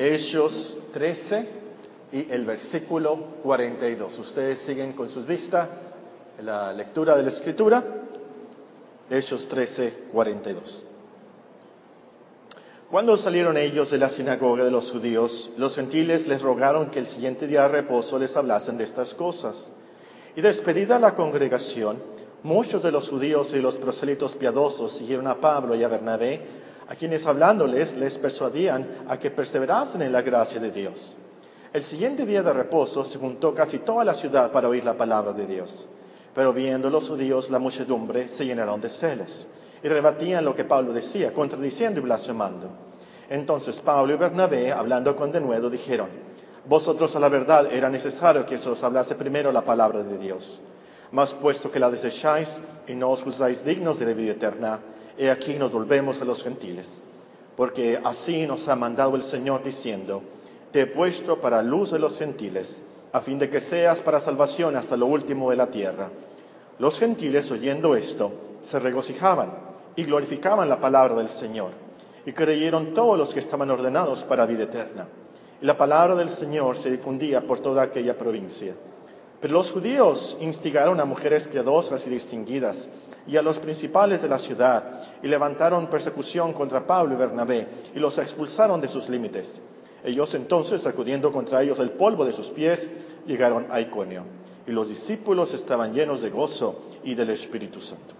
Hechos 13 y el versículo 42. Ustedes siguen con sus vistas la lectura de la escritura. Hechos 13, 42. Cuando salieron ellos de la sinagoga de los judíos, los gentiles les rogaron que el siguiente día de reposo les hablasen de estas cosas. Y despedida la congregación, muchos de los judíos y los prosélitos piadosos siguieron a Pablo y a Bernabé, a quienes hablándoles les persuadían a que perseverasen en la gracia de Dios. El siguiente día de reposo se juntó casi toda la ciudad para oír la palabra de Dios. Pero viendo los judíos la muchedumbre, se llenaron de celos y rebatían lo que Pablo decía, contradiciendo y blasfemando. Entonces Pablo y Bernabé, hablando con denuedo, dijeron, Vosotros a la verdad era necesario que se os hablase primero la palabra de Dios. Mas puesto que la desecháis y no os juzgáis dignos de la vida eterna, he aquí nos volvemos a los gentiles. Porque así nos ha mandado el Señor diciendo, Te he puesto para luz de los gentiles, a fin de que seas para salvación hasta lo último de la tierra. Los gentiles, oyendo esto, se regocijaban y glorificaban la palabra del Señor, y creyeron todos los que estaban ordenados para vida eterna. Y la palabra del Señor se difundía por toda aquella provincia. Pero los judíos instigaron a mujeres piadosas y distinguidas y a los principales de la ciudad y levantaron persecución contra Pablo y Bernabé y los expulsaron de sus límites. Ellos entonces, sacudiendo contra ellos el polvo de sus pies, llegaron a Iconio. Y los discípulos estaban llenos de gozo y del Espíritu Santo.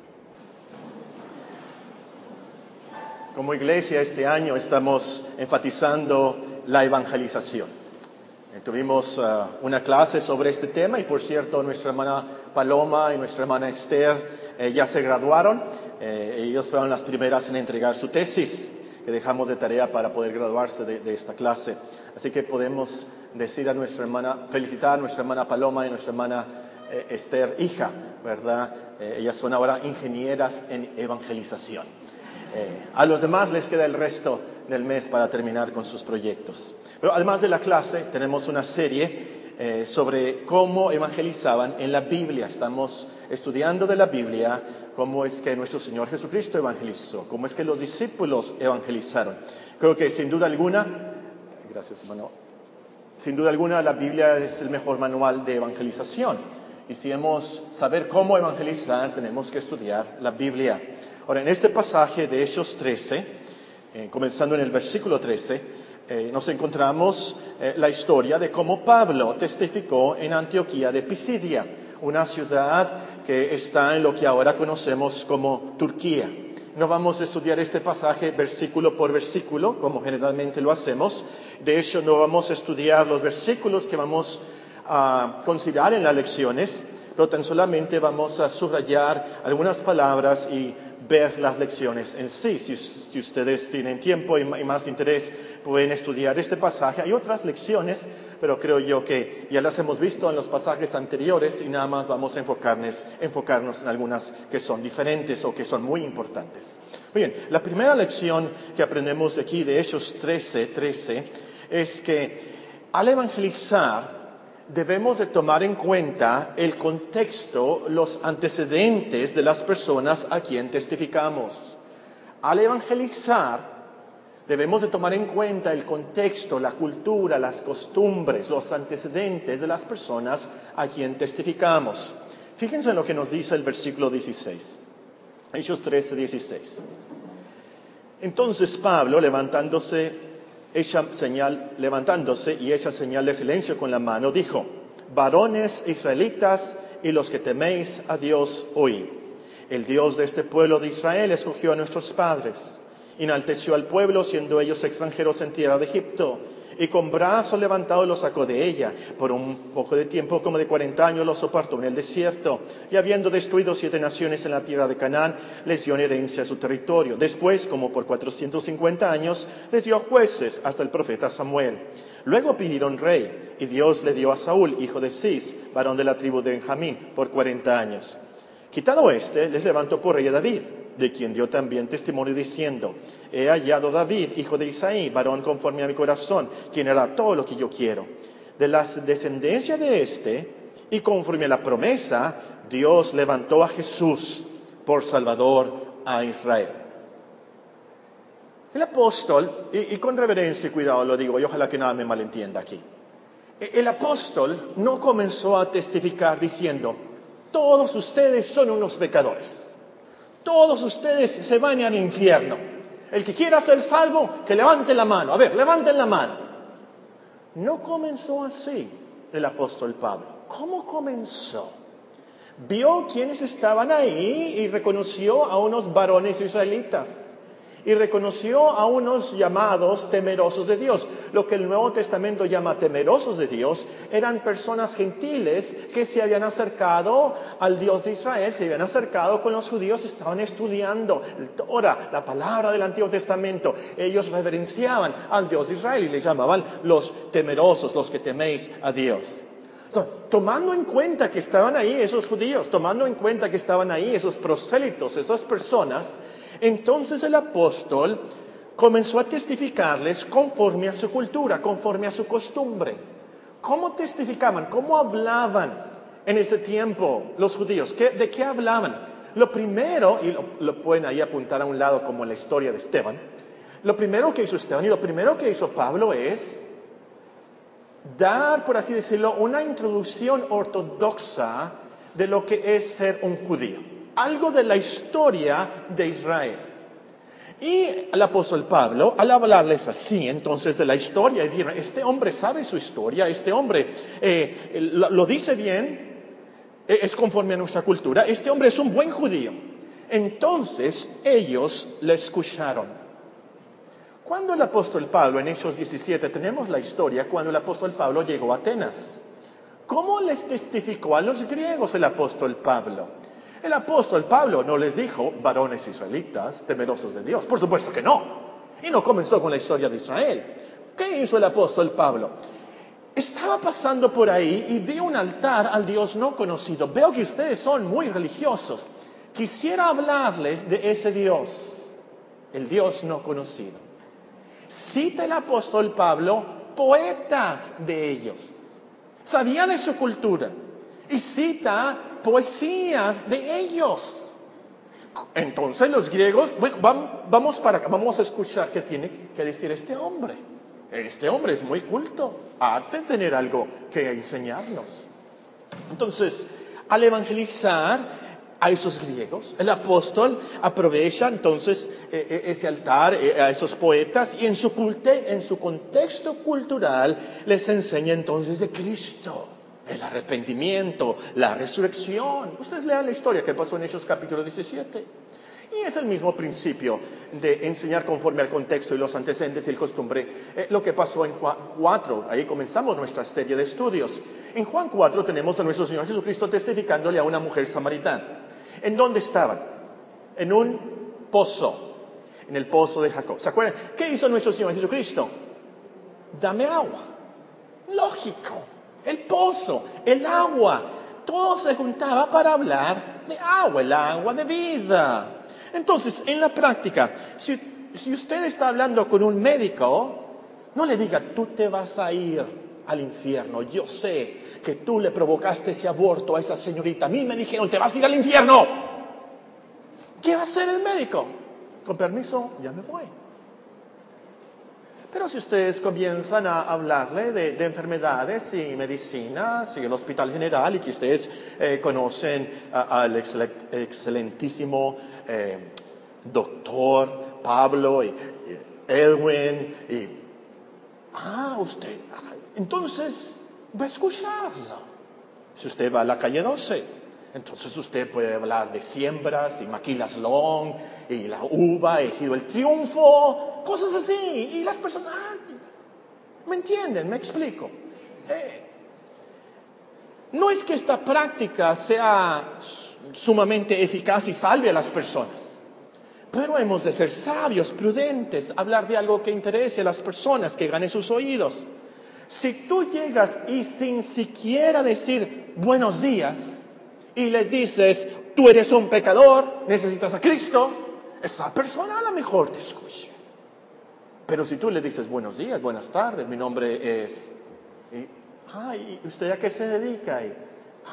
Como iglesia este año estamos enfatizando la evangelización. Eh, tuvimos uh, una clase sobre este tema y por cierto nuestra hermana Paloma y nuestra hermana Esther eh, ya se graduaron. Eh, ellos fueron las primeras en entregar su tesis que dejamos de tarea para poder graduarse de, esta clase. Así que podemos decir a nuestra hermana, felicitar a nuestra hermana Paloma y nuestra hermana eh, Esther, hija, ¿verdad? Eh, ellas son ahora ingenieras en evangelización. Eh, a los demás les queda el resto del mes para terminar con sus proyectos. Pero además de la clase, tenemos una serie eh, sobre cómo evangelizaban en la Biblia. Estamos estudiando de la Biblia cómo es que nuestro Señor Jesucristo evangelizó, cómo es que los discípulos evangelizaron. Creo que sin duda alguna, gracias hermano, sin duda alguna la Biblia es el mejor manual de evangelización. Y si hemos saber cómo evangelizar, tenemos que estudiar la Biblia. Ahora, en este pasaje de Hechos 13, eh, comenzando en el versículo 13, eh, nos encontramos eh, la historia de cómo Pablo testificó en Antioquía de Pisidia, una ciudad que está en lo que ahora conocemos como Turquía. No vamos a estudiar este pasaje versículo por versículo, como generalmente lo hacemos. De hecho, no vamos a estudiar los versículos que vamos a considerar en las lecciones, pero tan solamente vamos a subrayar algunas palabras y ver las lecciones en sí. Si, ustedes tienen tiempo y, más interés, pueden estudiar este pasaje. Hay otras lecciones, pero creo yo que ya las hemos visto en los pasajes anteriores y nada más vamos a enfocarnos, enfocarnos en algunas que son diferentes o que son muy importantes. Muy bien, la primera lección que aprendemos de aquí, de Hechos 13, 13, es que al evangelizar, debemos de tomar en cuenta el contexto, los antecedentes de las personas a quien testificamos. Al evangelizar, debemos de tomar en cuenta el contexto, la cultura, las costumbres, los antecedentes de las personas a quien testificamos. Fíjense en lo que nos dice el versículo 16. Hechos 13, 16. Entonces Pablo, levantándose, ella señal, levantándose y ella señal de silencio con la mano, dijo, varones israelitas y los que teméis a Dios, oíd. El Dios de este pueblo de Israel escogió a nuestros padres, enalteció al pueblo siendo ellos extranjeros en tierra de Egipto, y con brazo levantado los sacó de ella. Por un poco de tiempo, como de cuarenta años, los soportó en el desierto. Y habiendo destruido siete naciones en la tierra de Canaán, les dio en herencia su territorio. Después, como por cuatrocientos cincuenta años, les dio jueces hasta el profeta Samuel. Luego pidieron rey, y Dios le dio a Saúl, hijo de Cis, varón de la tribu de Benjamín, por cuarenta años. Quitado este, les levantó por rey a David, de quien dio también testimonio diciendo, he hallado David, hijo de Isaí, varón conforme a mi corazón, quien hará todo lo que yo quiero. De la descendencia de este, y conforme a la promesa, Dios levantó a Jesús por Salvador a Israel. El apóstol, y, con reverencia y cuidado lo digo, y ojalá que nada me malentienda aquí. El apóstol no comenzó a testificar diciendo, todos ustedes son unos pecadores, todos ustedes se van al infierno. El que quiera ser salvo, que levante la mano. A ver, levanten la mano. No comenzó así el apóstol Pablo. ¿Cómo comenzó? Vio quienes estaban ahí y reconoció a unos varones israelitas y reconoció a unos llamados temerosos de Dios. Lo que el Nuevo Testamento llama temerosos de Dios eran personas gentiles que se habían acercado al Dios de Israel, se habían acercado con los judíos, estaban estudiando ahora la palabra del Antiguo Testamento. Ellos reverenciaban al Dios de Israel y le llamaban los temerosos, los que teméis a Dios. Tomando en cuenta que estaban ahí esos judíos, tomando en cuenta que estaban ahí esos prosélitos, esas personas, entonces el apóstol comenzó a testificarles conforme a su cultura, conforme a su costumbre. ¿Cómo testificaban? ¿Cómo hablaban en ese tiempo los judíos? ¿De qué hablaban? Lo primero, y lo, pueden ahí apuntar a un lado como la historia de Esteban, lo primero que hizo Esteban y lo primero que hizo Pablo es dar, por así decirlo, una introducción ortodoxa de lo que es ser un judío algo de la historia de Israel. Y el apóstol Pablo, al hablarles así entonces de la historia, y dijeron, este hombre sabe su historia, este hombre eh, lo, dice bien, eh, es conforme a nuestra cultura, este hombre es un buen judío. Entonces ellos le escucharon. Cuando el apóstol Pablo, en Hechos 17, tenemos la historia cuando el apóstol Pablo llegó a Atenas. ¿Cómo les testificó a los griegos el apóstol Pablo? El apóstol Pablo no les dijo, varones israelitas, temerosos de Dios. Por supuesto que no. Y no comenzó con la historia de Israel. ¿Qué hizo el apóstol Pablo? Estaba pasando por ahí y vi un altar al Dios no conocido. Veo que ustedes son muy religiosos. Quisiera hablarles de ese Dios, el Dios no conocido. Cita el apóstol Pablo poetas de ellos. Sabía de su cultura. Y cita poesías de ellos. Entonces los griegos, bueno, vamos para vamos a escuchar qué tiene que decir este hombre. Este hombre es muy culto, ha de tener algo que enseñarnos. Entonces, al evangelizar a esos griegos, el apóstol aprovecha entonces eh, eh, ese altar eh, a esos poetas y en su, culte, en su contexto cultural les enseña entonces de Cristo el arrepentimiento, la resurrección. Ustedes lean la historia que pasó en Hechos capítulo 17. Y es el mismo principio de enseñar conforme al contexto y los antecedentes y el costumbre. Lo que pasó en Juan 4, ahí comenzamos nuestra serie de estudios. En Juan 4 tenemos a nuestro Señor Jesucristo testificándole a una mujer samaritana. ¿En dónde estaban? En un pozo, en el pozo de Jacob. ¿Se acuerdan? ¿Qué hizo nuestro Señor Jesucristo? Dame agua. Lógico el pozo, el agua. Todo se juntaba para hablar de agua, el agua de vida. Entonces, en la práctica, si, usted está hablando con un médico, no le diga, tú te vas a ir al infierno. Yo sé que tú le provocaste ese aborto a esa señorita. A mí me dijeron, te vas a ir al infierno. ¿Qué va a hacer el médico? Con permiso, ya me voy. Pero si ustedes comienzan a hablarle de, enfermedades y medicinas y el Hospital General y que ustedes eh, conocen al excelentísimo eh, doctor Pablo y, Edwin y... Ah, usted... entonces va a escucharlo. Si usted va a la calle 12, entonces usted puede hablar de siembras y maquilas long y la uva, ejido el triunfo, cosas así. Y las personas, ¿me entienden? Me explico. Eh, no es que esta práctica sea sumamente eficaz y salve a las personas, pero hemos de ser sabios, prudentes, hablar de algo que interese a las personas, que gane sus oídos. Si tú llegas y sin siquiera decir buenos días, y les dices, tú eres un pecador, necesitas a Cristo, esa persona a lo mejor te escucha. Pero si tú le dices buenos días, buenas tardes, mi nombre es... ay, ¿usted a qué se dedica? Y,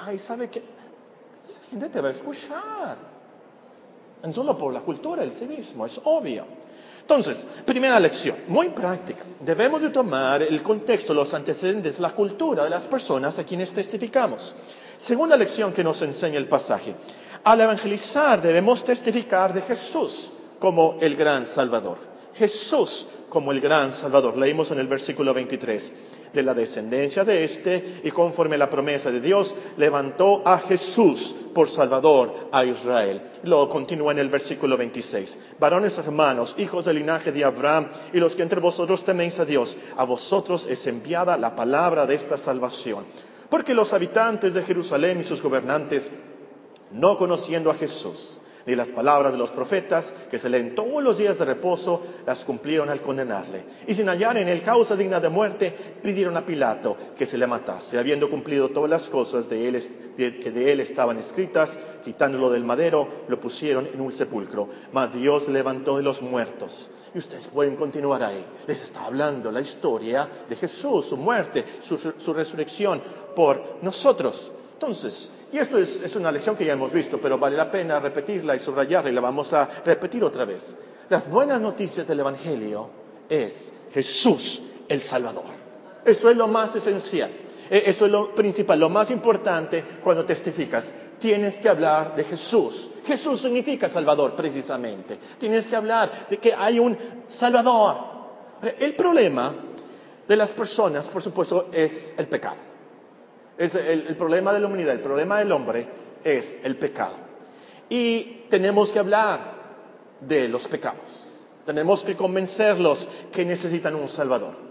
ay, ¿sabe qué? La gente te va a escuchar. No solo por la cultura, el civismo, es obvio. Entonces, primera lección, muy práctica. Debemos de tomar el contexto, los antecedentes, la cultura de las personas a quienes testificamos. Segunda lección que nos enseña el pasaje. Al evangelizar debemos testificar de Jesús como el gran Salvador. Jesús como el gran Salvador. Leímos en el versículo 23 de la descendencia de éste y conforme a la promesa de Dios levantó a Jesús por Salvador a Israel. Lo continúa en el versículo 26. Varones hermanos, hijos del linaje de Abraham y los que entre vosotros teméis a Dios, a vosotros es enviada la palabra de esta salvación. Porque los habitantes de Jerusalén y sus gobernantes, no conociendo a Jesús, ni las palabras de los profetas que se leen todos los días de reposo, las cumplieron al condenarle. Y sin hallar en él causa digna de muerte, pidieron a Pilato que se le matase, habiendo cumplido todas las cosas de él, que de él estaban escritas, quitándolo del madero, lo pusieron en un sepulcro. Mas Dios levantó de los muertos. Y ustedes pueden continuar ahí. Les está hablando la historia de Jesús, su muerte, su, su resurrección por nosotros. Entonces, y esto es, una lección que ya hemos visto, pero vale la pena repetirla y subrayarla y la vamos a repetir otra vez. Las buenas noticias del Evangelio es Jesús el Salvador. Esto es lo más esencial. E, esto es lo principal, lo más importante cuando testificas. Tienes que hablar de Jesús. Jesús significa Salvador, precisamente. Tienes que hablar de que hay un Salvador. El problema de las personas, por supuesto, es el pecado. Es el, problema de la humanidad, el problema del hombre es el pecado. Y tenemos que hablar de los pecados. Tenemos que convencerlos que necesitan un Salvador.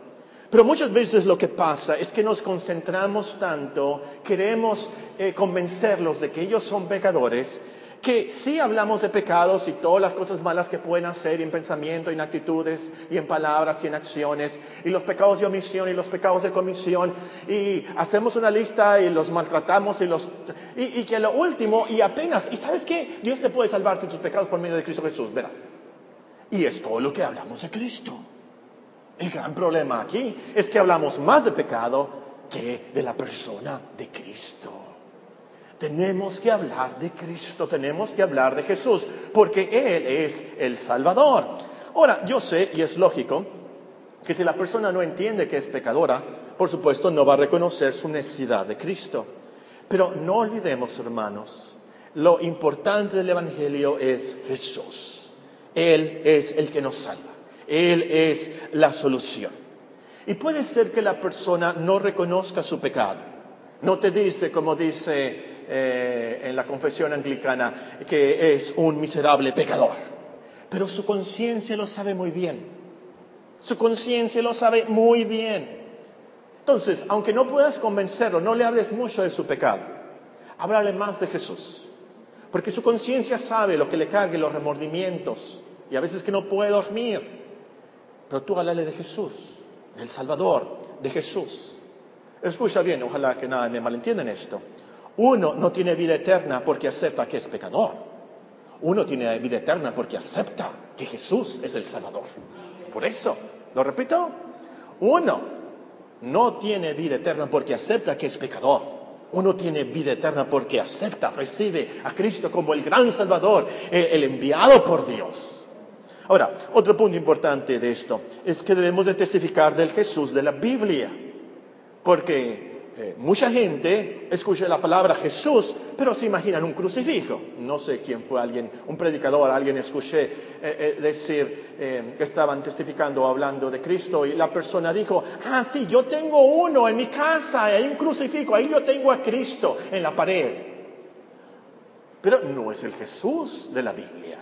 Pero muchas veces lo que pasa es que nos concentramos tanto, queremos eh, convencerlos de que ellos son pecadores, que sí hablamos de pecados y todas las cosas malas que pueden hacer en pensamiento, en actitudes y en palabras y en acciones, y los pecados de omisión y los pecados de comisión, y hacemos una lista y los maltratamos y los... Y, y que lo último, y apenas, y sabes qué, Dios te puede salvar de tus pecados por medio de Cristo Jesús, verás. Y es todo lo que hablamos de Cristo. El gran problema aquí es que hablamos más de pecado que de la persona de Cristo. Tenemos que hablar de Cristo, tenemos que hablar de Jesús, porque Él es el Salvador. Ahora, yo sé, y es lógico, que si la persona no entiende que es pecadora, por supuesto no va a reconocer su necesidad de Cristo. Pero no olvidemos, hermanos, lo importante del Evangelio es Jesús. Él es el que nos salva. Él es la solución. Y puede ser que la persona no reconozca su pecado. No te dice, como dice eh, en la confesión anglicana que es un miserable pecador. Pero su conciencia lo sabe muy bien. Su conciencia lo sabe muy bien. Entonces, aunque no puedas convencerlo, no le hables mucho de su pecado. Háblale más de Jesús. Porque su conciencia sabe lo que le cargue, los remordimientos. Y a veces que no puede dormir. Pero tú háblale de Jesús, del Salvador, de Jesús. Escucha bien, ojalá que nada me malentiendan esto. Uno no tiene vida eterna porque acepta que es pecador. Uno tiene vida eterna porque acepta que Jesús es el Salvador. Por eso, lo repito, uno no tiene vida eterna porque acepta que es pecador. Uno tiene vida eterna porque acepta, recibe a Cristo como el gran Salvador, el enviado por Dios. Ahora, otro punto importante de esto es que debemos de testificar del Jesús de la Biblia, porque eh, mucha gente escucha la palabra Jesús, pero se imaginan un crucifijo. No sé quién fue alguien, un predicador, alguien escuché eh, eh, decir que estaban testificando o hablando de Cristo y la persona dijo, ah, sí, yo tengo uno en mi casa, hay un crucifijo, ahí yo tengo a Cristo en la pared. Pero no es el Jesús de la Biblia.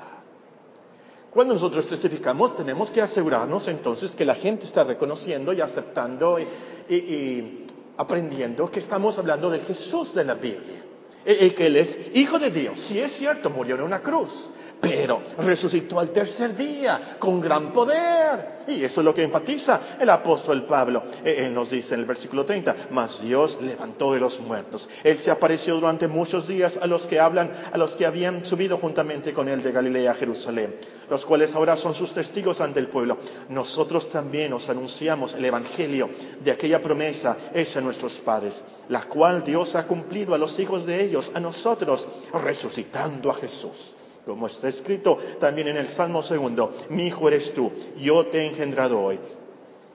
Cuando nosotros testificamos, tenemos que asegurarnos entonces que la gente está reconociendo y aceptando y aprendiendo que estamos hablando del Jesús de la Biblia. El que Él es hijo de Dios. Si es cierto, murió en una cruz pero resucitó al tercer día con gran poder. Y eso es lo que enfatiza el apóstol Pablo. Eh, él nos dice en el versículo 30, mas Dios levantó de los muertos. Él se apareció durante muchos días a los que hablan, a los que habían subido juntamente con él de Galilea a Jerusalén, los cuales ahora son sus testigos ante el pueblo. Nosotros también os anunciamos el Evangelio de aquella promesa hecha a nuestros padres, la cual Dios ha cumplido a los hijos de ellos, a nosotros, resucitando a Jesús Como está escrito también en el Salmo segundo, mi hijo eres tú, yo te he engendrado hoy.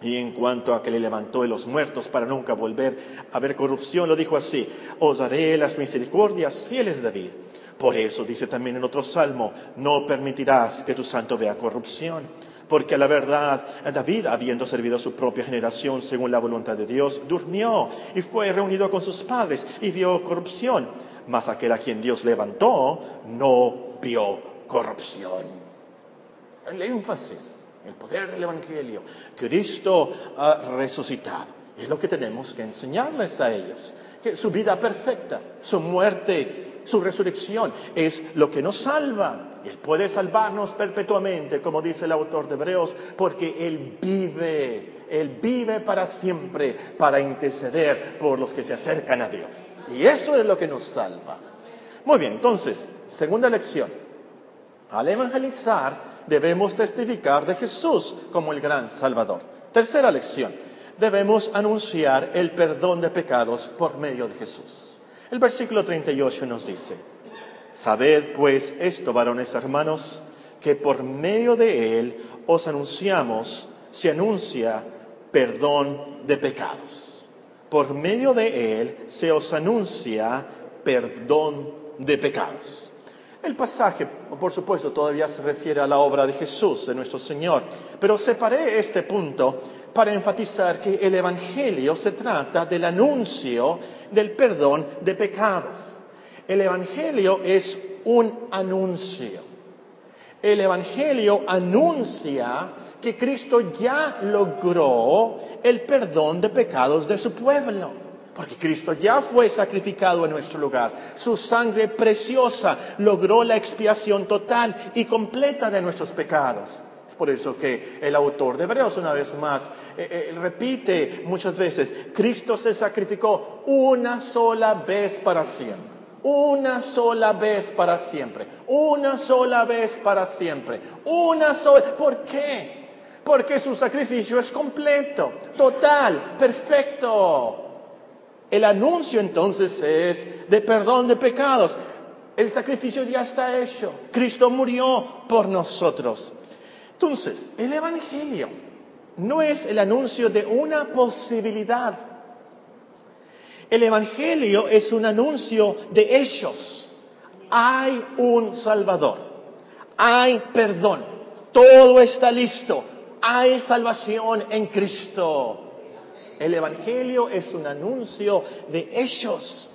Y en cuanto a que le levantó de los muertos para nunca volver a ver corrupción, lo dijo así, os haré las misericordias fieles de David. Por eso dice también en otro salmo, no permitirás que tu santo vea corrupción. Porque la verdad, David, habiendo servido a su propia generación según la voluntad de Dios, durmió y fue reunido con sus padres y vio corrupción. Mas aquel a quien Dios levantó no vio corrupción. El énfasis, el poder del Evangelio. Cristo ha resucitado. Es lo que tenemos que enseñarles a ellos. Que su vida perfecta, su muerte su resurrección es lo que nos salva. Él puede salvarnos perpetuamente, como dice el autor de Hebreos, porque Él vive, Él vive para siempre para interceder por los que se acercan a Dios. Y eso es lo que nos salva. Muy bien, entonces, segunda lección. Al evangelizar debemos testificar de Jesús como el gran Salvador. Tercera lección. Debemos anunciar el perdón de pecados por medio de Jesús. El versículo 38 nos dice, Sabed pues esto, varones hermanos, que por medio de él os anunciamos, se anuncia perdón de pecados. Por medio de él se os anuncia perdón de pecados. El pasaje, por supuesto, todavía se refiere a la obra de Jesús, de nuestro Señor, pero separé este punto para enfatizar que el Evangelio se trata del anuncio del perdón de pecados. El Evangelio es un anuncio. El Evangelio anuncia que Cristo ya logró el perdón de pecados de su pueblo. Porque Cristo ya fue sacrificado en nuestro lugar. Su sangre preciosa logró la expiación total y completa de nuestros pecados. Por eso que el autor de Hebreos una vez más eh, eh, repite muchas veces, Cristo se sacrificó una sola vez para siempre. Una sola vez para siempre. Una sola vez para siempre. Una sola. ¿Por qué? Porque su sacrificio es completo, total, perfecto. El anuncio entonces es de perdón de pecados. El sacrificio ya está hecho. Cristo murió por nosotros. Entonces, el Evangelio no es el anuncio de una posibilidad. El Evangelio es un anuncio de hechos. Hay un Salvador. Hay perdón. Todo está listo. Hay salvación en Cristo. El Evangelio es un anuncio de hechos.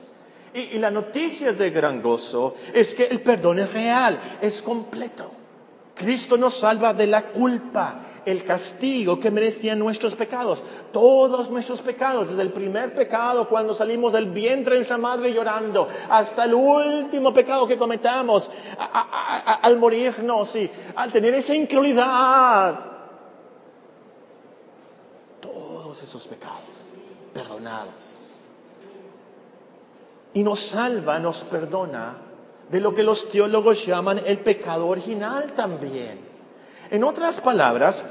Y, la noticia de gran gozo es que el perdón es real, es completo. Cristo nos salva de la culpa, el castigo que merecían nuestros pecados. Todos nuestros pecados, desde el primer pecado cuando salimos del vientre de nuestra madre llorando, hasta el último pecado que cometamos al morirnos y al tener esa incredulidad esos pecados perdonados. Y nos salva, nos perdona de lo que los teólogos llaman el pecado original también. En otras palabras,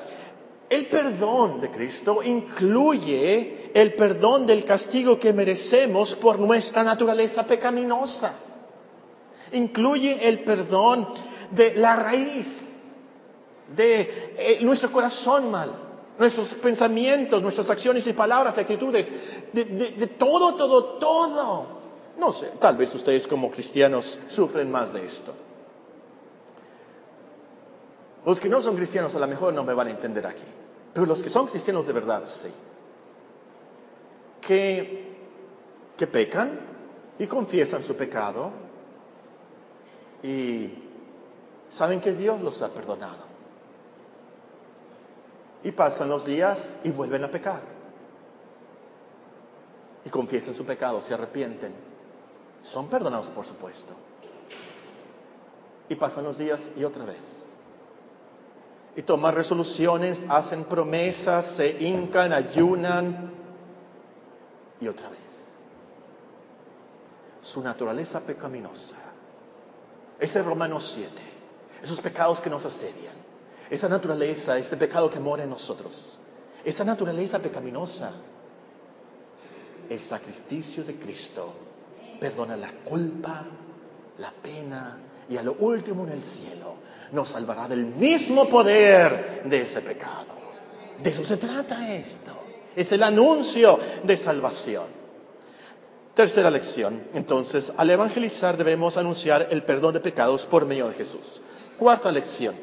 el perdón de Cristo incluye el perdón del castigo que merecemos por nuestra naturaleza pecaminosa. Incluye el perdón de la raíz de eh, nuestro corazón mal nuestros pensamientos, nuestras acciones y palabras, actitudes, de, todo, todo, todo. No sé, tal vez ustedes como cristianos sufren más de esto. Los que no son cristianos a lo mejor no me van a entender aquí, pero los que son cristianos de verdad, sí. Que, que pecan y confiesan su pecado y saben que Dios los ha perdonado. Y pasan los días y vuelven a pecar. Y confiesan su pecado, se arrepienten. Son perdonados, por supuesto. Y pasan los días y otra vez. Y toman resoluciones, hacen promesas, se hincan, ayunan. Y otra vez. Su naturaleza pecaminosa. Ese Romanos 7. Esos pecados que nos asedian esa naturaleza, ese pecado que mora en nosotros, esa naturaleza pecaminosa, el sacrificio de Cristo perdona la culpa, la pena y a lo último en el cielo nos salvará del mismo poder de ese pecado. De eso se trata esto. Es el anuncio de salvación. Tercera lección. Entonces, al evangelizar debemos anunciar el perdón de pecados por medio de Jesús. Cuarta lección.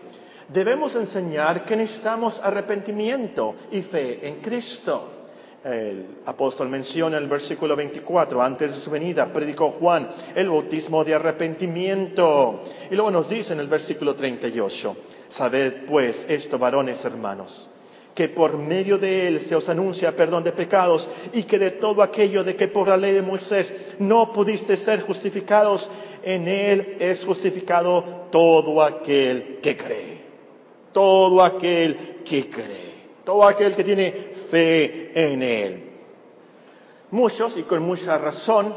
Debemos enseñar que necesitamos arrepentimiento y fe en Cristo. El apóstol menciona en el versículo 24, antes de su venida, predicó Juan el bautismo de arrepentimiento. Y luego nos dice en el versículo 38, sabed pues esto, varones hermanos, que por medio de él se os anuncia perdón de pecados y que de todo aquello de que por la ley de Moisés no pudiste ser justificados, en él es justificado todo aquel que cree. Todo aquel que cree todo aquel que tiene fe en Él. Muchos, y con mucha razón,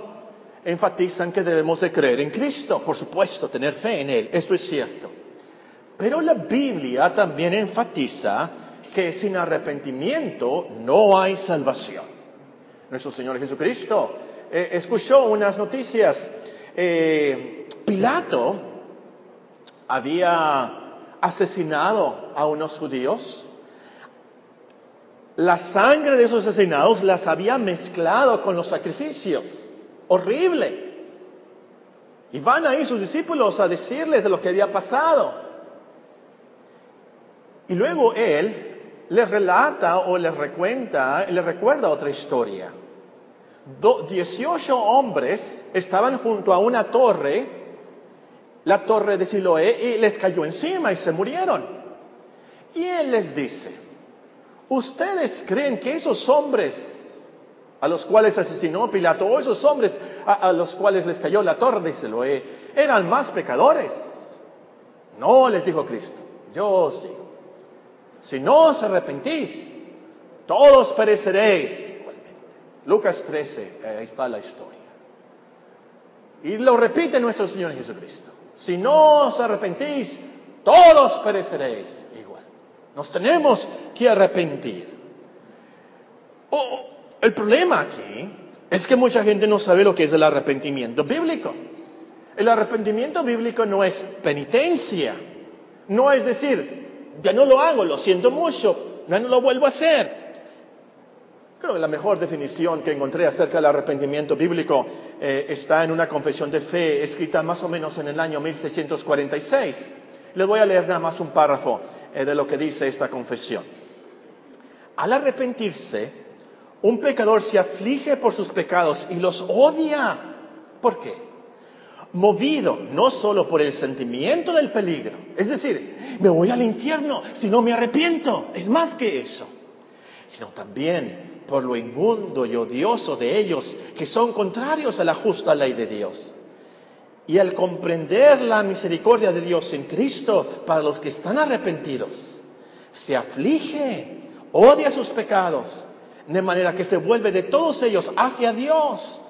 enfatizan que debemos de creer en Cristo, por supuesto, tener fe en Él, esto es cierto. Pero la Biblia también enfatiza que sin arrepentimiento no hay salvación. Nuestro Señor Jesucristo eh, escuchó unas noticias. Eh, Pilato había asesinado a unos judíos la sangre de esos asesinados las había mezclado con los sacrificios. Horrible. Y van ahí sus discípulos a decirles de lo que había pasado. Y luego él les relata o les recuenta, les recuerda otra historia. 18 hombres estaban junto a una torre, la torre de Siloé, y les cayó encima y se murieron. Y él les dice, ¿Ustedes creen que esos hombres a los cuales asesinó Pilato, o esos hombres a, los cuales les cayó la torre de Siloé, eran más pecadores? No, les dijo Cristo, yo os digo, si no os arrepentís, todos pereceréis. Lucas 13, ahí está la historia. Y lo repite nuestro Señor Jesucristo. Si no os arrepentís, todos pereceréis. Nos tenemos que arrepentir. Oh, el problema aquí es que mucha gente no sabe lo que es el arrepentimiento bíblico. El arrepentimiento bíblico no es penitencia. No es decir, ya no lo hago, lo siento mucho, ya no lo vuelvo a hacer. Creo que la mejor definición que encontré acerca del arrepentimiento bíblico eh, está en una confesión de fe escrita más o menos en el año 1646. Les voy a leer nada más un párrafo de lo que dice esta confesión. Al arrepentirse, un pecador se aflige por sus pecados y los odia. ¿Por qué? Movido no solo por el sentimiento del peligro, es decir, me voy al infierno si no me arrepiento, es más que eso, sino también por lo inmundo y odioso de ellos que son contrarios a la justa ley de Dios. Y al comprender la misericordia de Dios en Cristo para los que están arrepentidos, se aflige, odia sus pecados, de manera que se vuelve de todos ellos hacia Dios,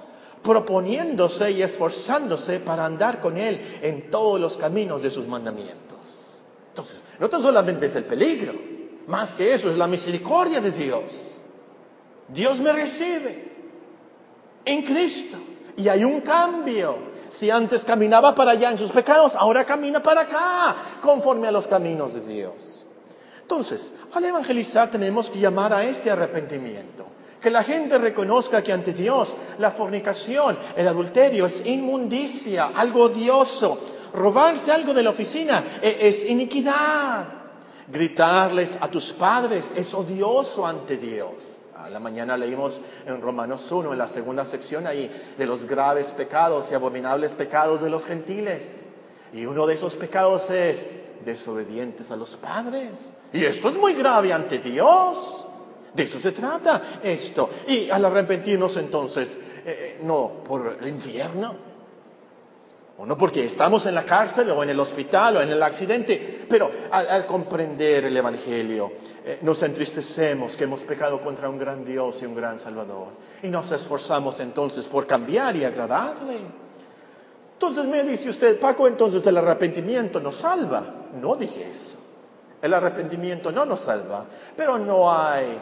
proponiéndose y esforzándose para andar con Él en todos los caminos de sus mandamientos. Entonces, no tan solamente es el peligro, más que eso es la misericordia de Dios. Dios me recibe en Cristo y hay un cambio. Si antes caminaba para allá en sus pecados, ahora camina para acá, conforme a los caminos de Dios. Entonces, al evangelizar tenemos que llamar a este arrepentimiento. Que la gente reconozca que ante Dios la fornicación, el adulterio es inmundicia, algo odioso. Robarse algo de la oficina e-, es iniquidad. Gritarles a tus padres es odioso ante Dios. La mañana leímos en Romanos 1, en la segunda sección ahí, de los graves pecados y abominables pecados de los gentiles. Y uno de esos pecados es desobedientes a los padres. Y esto es muy grave ante Dios. De eso se trata esto. Y al arrepentirnos entonces, eh, no por el infierno, no porque estamos en la cárcel o en el hospital o en el accidente, pero al, comprender el Evangelio eh, nos entristecemos que hemos pecado contra un gran Dios y un gran Salvador. Y nos esforzamos entonces por cambiar y agradarle. Entonces me dice usted, Paco, entonces el arrepentimiento nos salva. No dije eso. El arrepentimiento no nos salva, pero no hay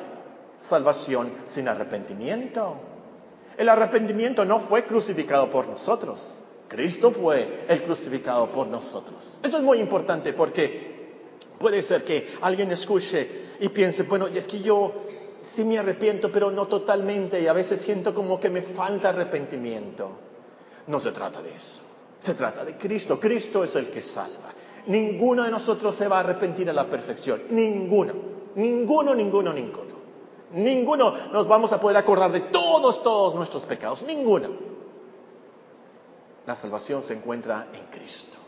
salvación sin arrepentimiento. El arrepentimiento no fue crucificado por nosotros. Cristo fue el crucificado por nosotros. Esto es muy importante porque puede ser que alguien escuche y piense, bueno, es que yo sí me arrepiento, pero no totalmente y a veces siento como que me falta arrepentimiento. No se trata de eso. Se trata de Cristo. Cristo es el que salva. Ninguno de nosotros se va a arrepentir a la perfección. Ninguno. Ninguno, ninguno, ninguno. Ninguno nos vamos a poder acordar de todos, todos nuestros pecados. Ninguno. La salvación se encuentra en Cristo.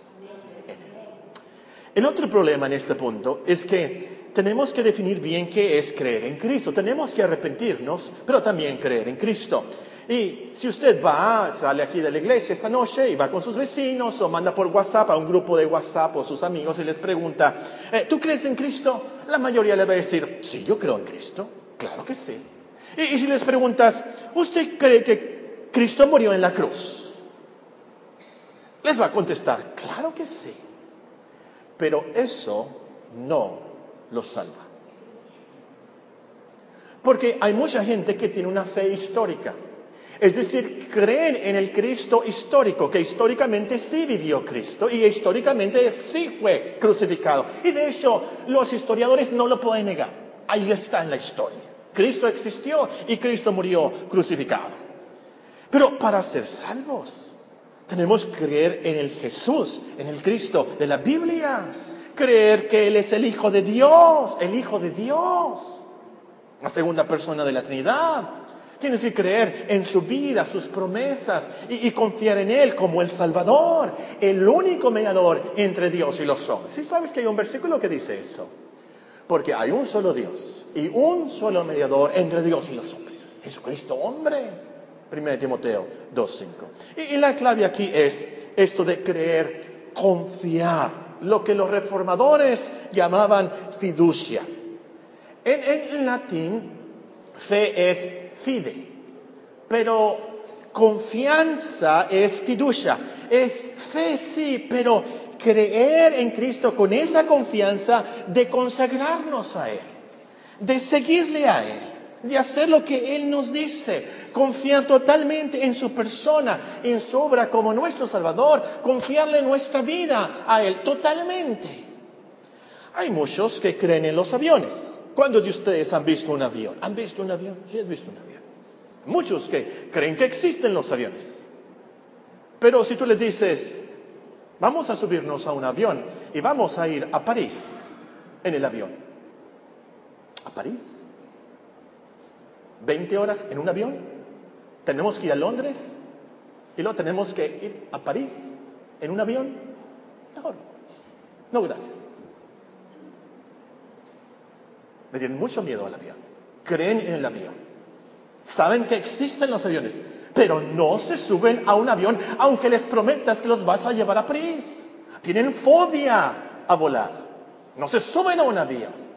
El otro problema en este punto es que tenemos que definir bien qué es creer en Cristo. Tenemos que arrepentirnos, pero también creer en Cristo. Y si usted va, sale aquí de la iglesia esta noche y va con sus vecinos o manda por WhatsApp a un grupo de WhatsApp o sus amigos y les pregunta, eh, ¿tú crees en Cristo? La mayoría le va a decir, sí, yo creo en Cristo. Claro que sí. Y, y si les preguntas, ¿usted cree que Cristo murió en la cruz? Les va a contestar, claro que sí. Pero eso no lo salva. Porque hay mucha gente que tiene una fe histórica. Es decir, creen en el Cristo histórico, que históricamente sí vivió Cristo y históricamente sí fue crucificado. Y de hecho, los historiadores no lo pueden negar. Ahí está en la historia. Cristo existió y Cristo murió crucificado. Pero para ser salvos, tenemos que creer en el Jesús, en el Cristo de la Biblia. Creer que Él es el Hijo de Dios, el Hijo de Dios, la segunda persona de la Trinidad. Tienes que creer en su vida, sus promesas y, confiar en Él como el Salvador, el único mediador entre Dios y los hombres. ¿Sí sabes que hay un versículo que dice eso? Porque hay un solo Dios y un solo mediador entre Dios y los hombres. Jesucristo, hombre. 1 Timoteo 2.5. Y, y la clave aquí es esto de creer, confiar, lo que los reformadores llamaban fiducia. En, en latín, fe es fide, pero confianza es fiducia. Es fe, sí, pero creer en Cristo con esa confianza de consagrarnos a Él, de seguirle a Él, de hacer lo que Él nos dice, confiar totalmente en su persona, en su obra como nuestro Salvador, confiarle nuestra vida a Él totalmente. Hay muchos que creen en los aviones. ¿Cuántos de ustedes han visto un avión? ¿Han visto un avión? Sí, han visto un avión. Muchos que creen que existen los aviones. Pero si tú les dices, vamos a subirnos a un avión y vamos a ir a París en el avión. ¿A París? ¿20 horas en un avión? ¿Tenemos que ir a Londres? ¿Y luego tenemos que ir a París en un avión? Mejor. No, gracias. Me tienen mucho miedo al avión. Creen en el avión. Saben que existen los aviones, pero no se suben a un avión aunque les prometas que los vas a llevar a París. Tienen fobia a volar. No se suben a un avión.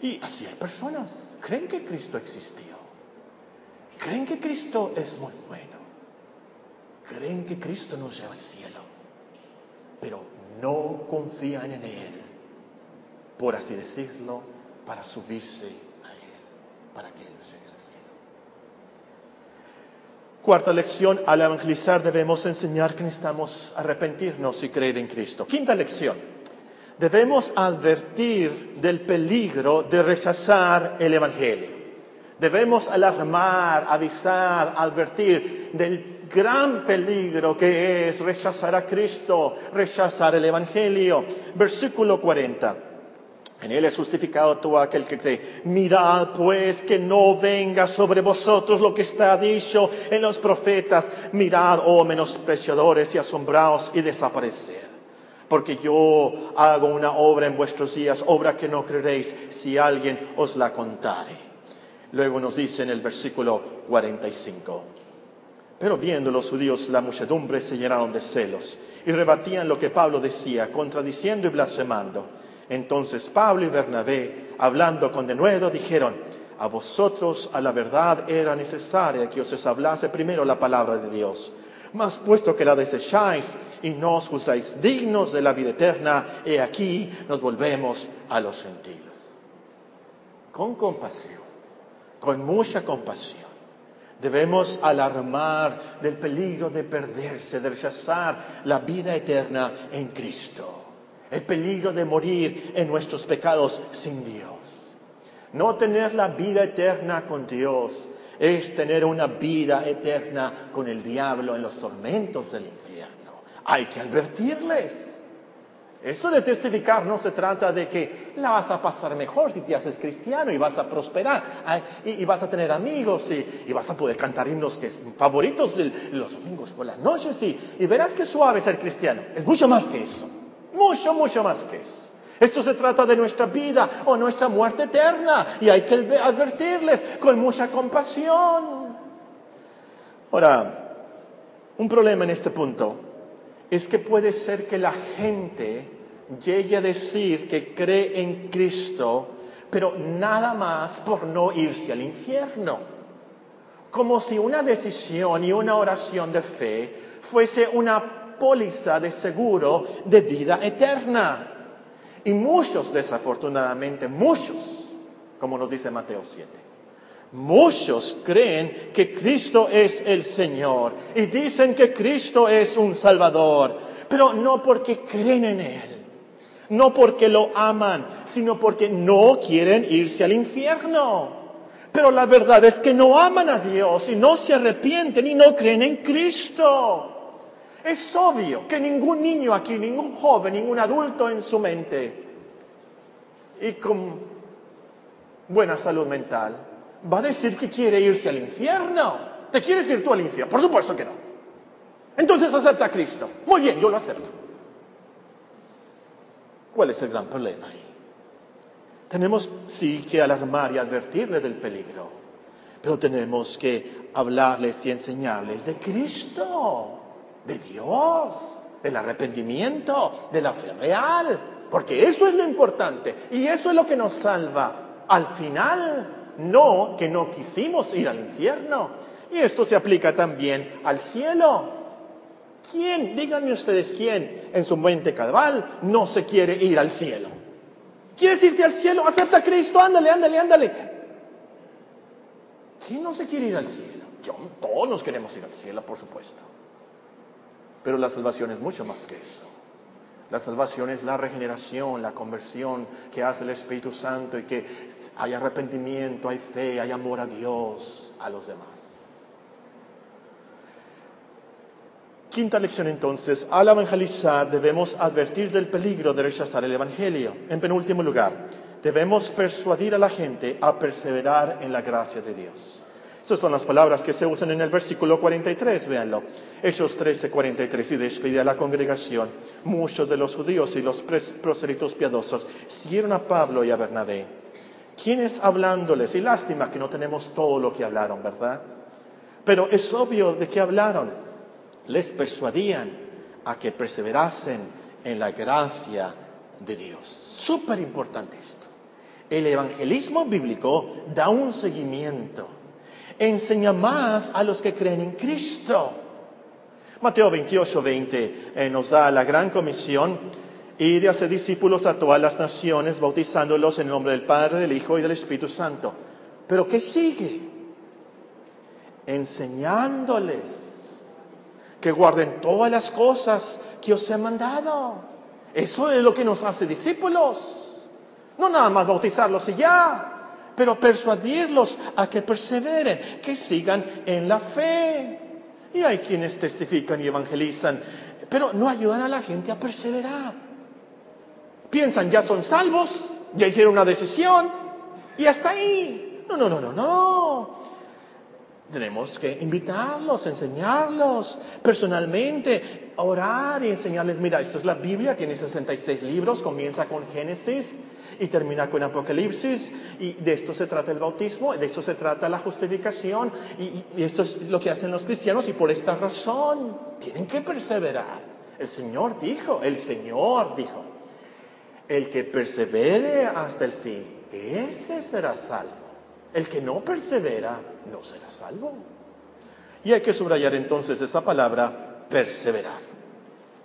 Y así hay personas. Creen que Cristo existió. Creen que Cristo es muy bueno. Creen que Cristo nos lleva al cielo. Pero no confían en Él por así decirlo, para subirse a Él, para que Él llegue al cielo. Cuarta lección, al evangelizar debemos enseñar que necesitamos arrepentirnos y creer en Cristo. Quinta lección, debemos advertir del peligro de rechazar el Evangelio. Debemos alarmar, avisar, advertir del gran peligro que es rechazar a Cristo, rechazar el Evangelio. Versículo 40. En él es justificado todo aquel que cree. Mirad pues que no venga sobre vosotros lo que está dicho en los profetas. Mirad, oh menospreciadores, y asombraos y desapareced. Porque yo hago una obra en vuestros días, obra que no creeréis si alguien os la contare. Luego nos dice en el versículo 45. Pero viendo los judíos la muchedumbre se llenaron de celos y rebatían lo que Pablo decía, contradiciendo y blasfemando. Entonces Pablo y Bernabé, hablando con denuedo, dijeron, a vosotros a la verdad era necesaria que os hablase primero la palabra de Dios. Mas puesto que la desecháis y no os juzgáis dignos de la vida eterna, he aquí nos volvemos a los gentiles. Con compasión, con mucha compasión, Debemos alarmar del peligro de perderse, de rechazar la vida eterna en Cristo. El peligro de morir en nuestros pecados sin Dios. No tener la vida eterna con Dios es tener una vida eterna con el diablo en los tormentos del infierno. Hay que advertirles. Esto de testificar no se trata de que la vas a pasar mejor si te haces cristiano y vas a prosperar y, vas a tener amigos y, vas a poder cantar himnos que favoritos los domingos por las noches y, y verás que suave ser cristiano. Es mucho más que eso. Mucho, mucho más que eso. Esto se trata de nuestra vida o nuestra muerte eterna y hay que advertirles con mucha compasión. Ahora, un problema en este punto es que puede ser que la gente llegue a decir que cree en Cristo, pero nada más por no irse al infierno. Como si una decisión y una oración de fe fuese una póliza de seguro de vida eterna. Y muchos, desafortunadamente, muchos, como nos dice Mateo 7, Muchos creen que Cristo es el Señor y dicen que Cristo es un Salvador, pero no porque creen en Él, no porque lo aman, sino porque no quieren irse al infierno. Pero la verdad es que no aman a Dios y no se arrepienten y no creen en Cristo. Es obvio que ningún niño aquí, ningún joven, ningún adulto en su mente y con buena salud mental va a decir que quiere irse al infierno. ¿Te quieres ir tú al infierno? Por supuesto que no. Entonces acepta a Cristo. Muy bien, yo lo acepto. ¿Cuál es el gran problema ahí? Tenemos sí que alarmar y advertirle del peligro, pero tenemos que hablarles y enseñarles de Cristo, de Dios, del arrepentimiento, de la fe real, porque eso es lo importante y eso es lo que nos salva al final no que no quisimos ir al infierno. Y esto se aplica también al cielo. ¿Quién, díganme ustedes quién en su mente cabal no se quiere ir al cielo? ¿Quieres irte al cielo? Acepta a Cristo, ándale, ándale, ándale. ¿Quién no se quiere ir al cielo? Yo, todos nos queremos ir al cielo, por supuesto. Pero la salvación es mucho más que eso. La salvación es la regeneración, la conversión que hace el Espíritu Santo y que hay arrepentimiento, hay fe, hay amor a Dios, a los demás. Quinta lección entonces, al evangelizar debemos advertir del peligro de rechazar el Evangelio. En penúltimo lugar, debemos persuadir a la gente a perseverar en la gracia de Dios. Esas son las palabras que se usan en el versículo 43, véanlo. Hechos 13, 43. Y despide a la congregación. Muchos de los judíos y los proselitos piadosos siguieron a Pablo y a Bernabé. ¿Quiénes hablándoles? Y lástima que no tenemos todo lo que hablaron, ¿verdad? Pero es obvio de que hablaron. Les persuadían a que perseverasen en la gracia de Dios. Súper importante esto. El evangelismo bíblico da un seguimiento enseña más a los que creen en Cristo. Mateo 28, 20 eh, nos da la gran comisión y de hacer discípulos a todas las naciones, bautizándolos en el nombre del Padre, del Hijo y del Espíritu Santo. Pero ¿qué sigue? Enseñándoles que guarden todas las cosas que os he mandado. Eso es lo que nos hace discípulos. No nada más bautizarlos y ya pero persuadirlos a que perseveren, que sigan en la fe. Y hay quienes testifican y evangelizan, pero no ayudan a la gente a perseverar. Piensan, ya son salvos, ya hicieron una decisión y hasta ahí. No, no, no, no, no. Tenemos que invitarlos, enseñarlos personalmente, orar y enseñarles, mira, esta es la Biblia, tiene 66 libros, comienza con Génesis, y termina con Apocalipsis y de esto se trata el bautismo, de esto se trata la justificación y, esto es lo que hacen los cristianos y por esta razón tienen que perseverar. El Señor dijo, el Señor dijo, el que persevere hasta el fin, ese será salvo. El que no persevera, no será salvo. Y hay que subrayar entonces esa palabra, perseverar.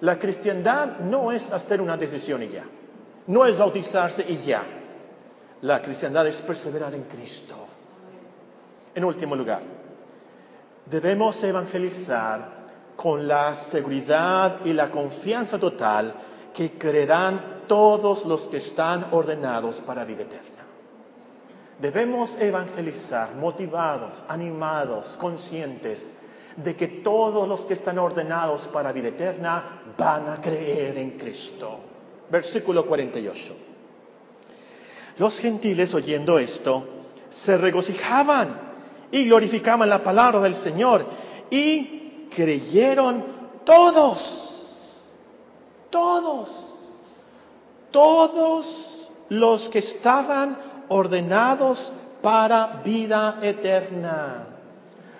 La cristiandad no es hacer una decisión y ya. No es bautizarse y ya. La cristiandad es perseverar en Cristo. En último lugar, Debemos evangelizar con la seguridad y la confianza total que creerán todos los que están ordenados para vida eterna. Debemos evangelizar motivados, animados, conscientes de que todos los que están ordenados para vida eterna van a creer en Cristo. Versículo 48. Los gentiles oyendo esto se regocijaban y glorificaban la palabra del Señor y creyeron todos, todos, todos los que estaban ordenados para vida eterna.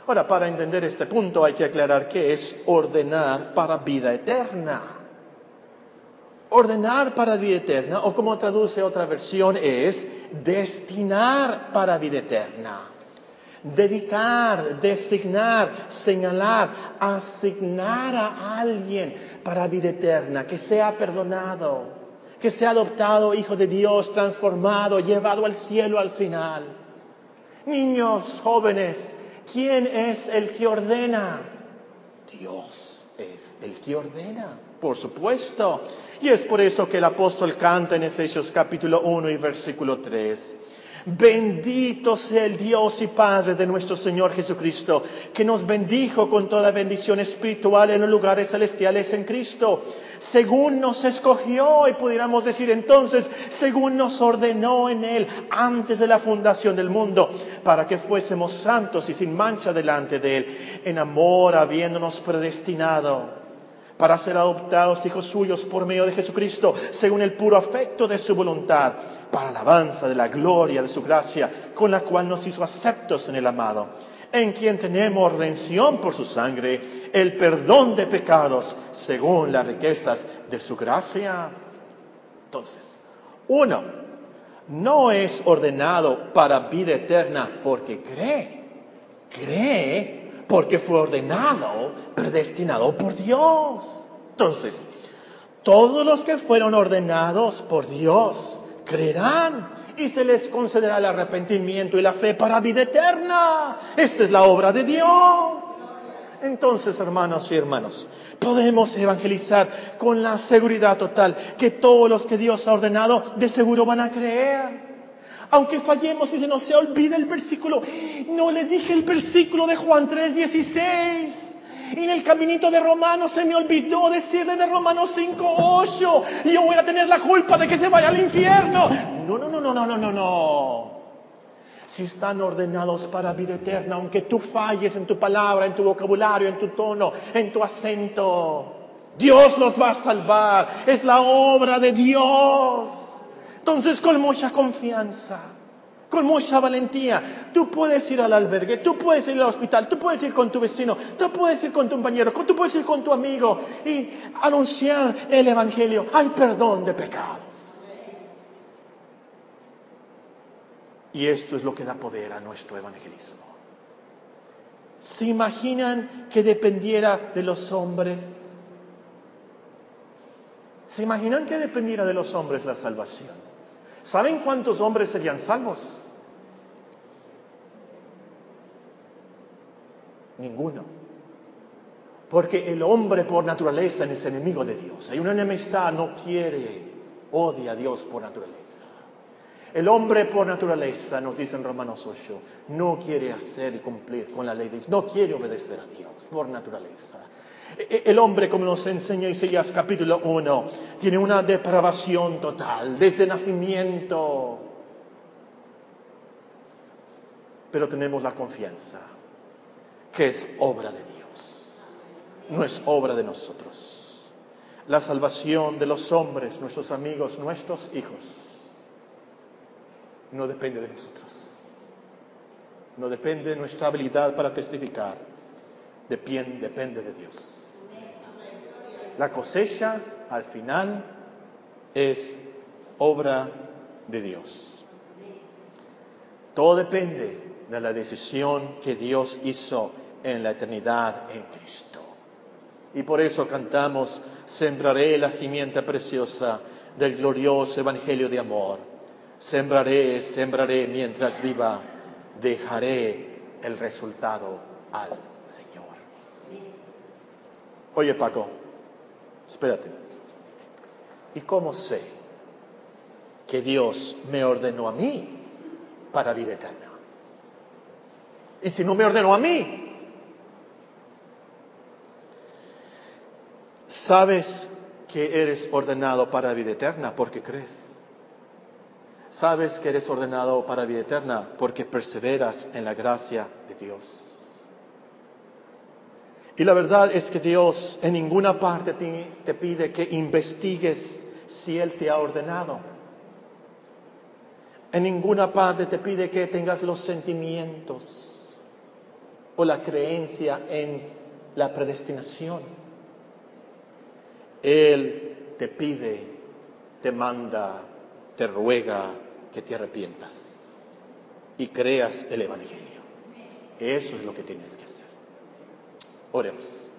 Ahora, para entender este punto hay que aclarar qué es ordenar para vida eterna. Ordenar para vida eterna, o como traduce otra versión, es destinar para vida eterna. Dedicar, designar, señalar, asignar a alguien para vida eterna, que sea perdonado, que sea adoptado hijo de Dios, transformado, llevado al cielo al final. Niños, jóvenes, ¿quién es el que ordena? Dios es el que ordena, por supuesto. Y es por eso que el apóstol canta en Efesios capítulo 1 y versículo 3. Bendito sea el Dios y Padre de nuestro Señor Jesucristo, que nos bendijo con toda bendición espiritual en los lugares celestiales en Cristo, según nos escogió y pudiéramos decir entonces, según nos ordenó en Él antes de la fundación del mundo, para que fuésemos santos y sin mancha delante de Él, en amor habiéndonos predestinado para ser adoptados hijos suyos por medio de Jesucristo, según el puro afecto de su voluntad, para alabanza de la gloria de su gracia, con la cual nos hizo aceptos en el amado, en quien tenemos redención por su sangre, el perdón de pecados, según las riquezas de su gracia. Entonces, uno, no es ordenado para vida eterna porque cree, cree porque fue ordenado, predestinado por Dios. Entonces, todos los que fueron ordenados por Dios creerán y se les concederá el arrepentimiento y la fe para vida eterna. Esta es la obra de Dios. Entonces, hermanos y hermanos, podemos evangelizar con la seguridad total que todos los que Dios ha ordenado de seguro van a creer aunque fallemos y se nos se olvida el versículo, no le dije el versículo de Juan 3:16. Y en el caminito de Romanos se me olvidó decirle de Romanos 5:8. Y yo voy a tener la culpa de que se vaya al infierno. No, no, no, no, no, no, no, no. Si están ordenados para vida eterna, aunque tú falles en tu palabra, en tu vocabulario, en tu tono, en tu acento, Dios los va a salvar. Es la obra de Dios. Entonces, con mucha confianza, con mucha valentía, tú puedes ir al albergue, tú puedes ir al hospital, tú puedes ir con tu vecino, tú puedes ir con tu compañero, tú puedes ir con tu amigo y anunciar el Evangelio. Hay perdón de pecados. Y esto es lo que da poder a nuestro evangelismo. ¿Se imaginan que dependiera de los hombres? ¿Se imaginan que dependiera de los hombres la salvación? ¿Saben cuántos hombres serían salvos? Ninguno. Porque el hombre por naturaleza es enemigo de Dios. Hay una enemistad, no quiere, odia a Dios por naturaleza. El hombre por naturaleza, nos dice en Romanos 8, no quiere hacer y cumplir con la ley de Dios, no quiere obedecer a Dios por naturaleza. E-, el hombre, como nos enseña Isaías capítulo 1, tiene una depravación total desde nacimiento. Pero tenemos la confianza que es obra de Dios, no es obra de nosotros. La salvación de los hombres, nuestros amigos, nuestros hijos, no depende de nosotros. No depende de nuestra habilidad para testificar. Depende de Dios. La cosecha al final es obra de Dios. Todo depende de la decisión que Dios hizo en la eternidad en Cristo. Y por eso cantamos, sembraré la simiente preciosa del glorioso Evangelio de amor. Sembraré, sembraré mientras viva, dejaré el resultado al Señor. Oye Paco, espérate. ¿Y cómo sé que Dios me ordenó a mí para vida eterna? Y si no me ordenó a mí, sabes que eres ordenado para vida eterna porque crees. Sabes que eres ordenado para vida eterna porque perseveras en la gracia de Dios. Y la verdad es que Dios en ninguna parte te, pide que investigues si Él te ha ordenado. En ninguna parte te pide que tengas los sentimientos o la creencia en la predestinación. Él te pide, te manda, te ruega que te arrepientas y creas el Evangelio. Eso es lo que tienes que hacer. Oremos.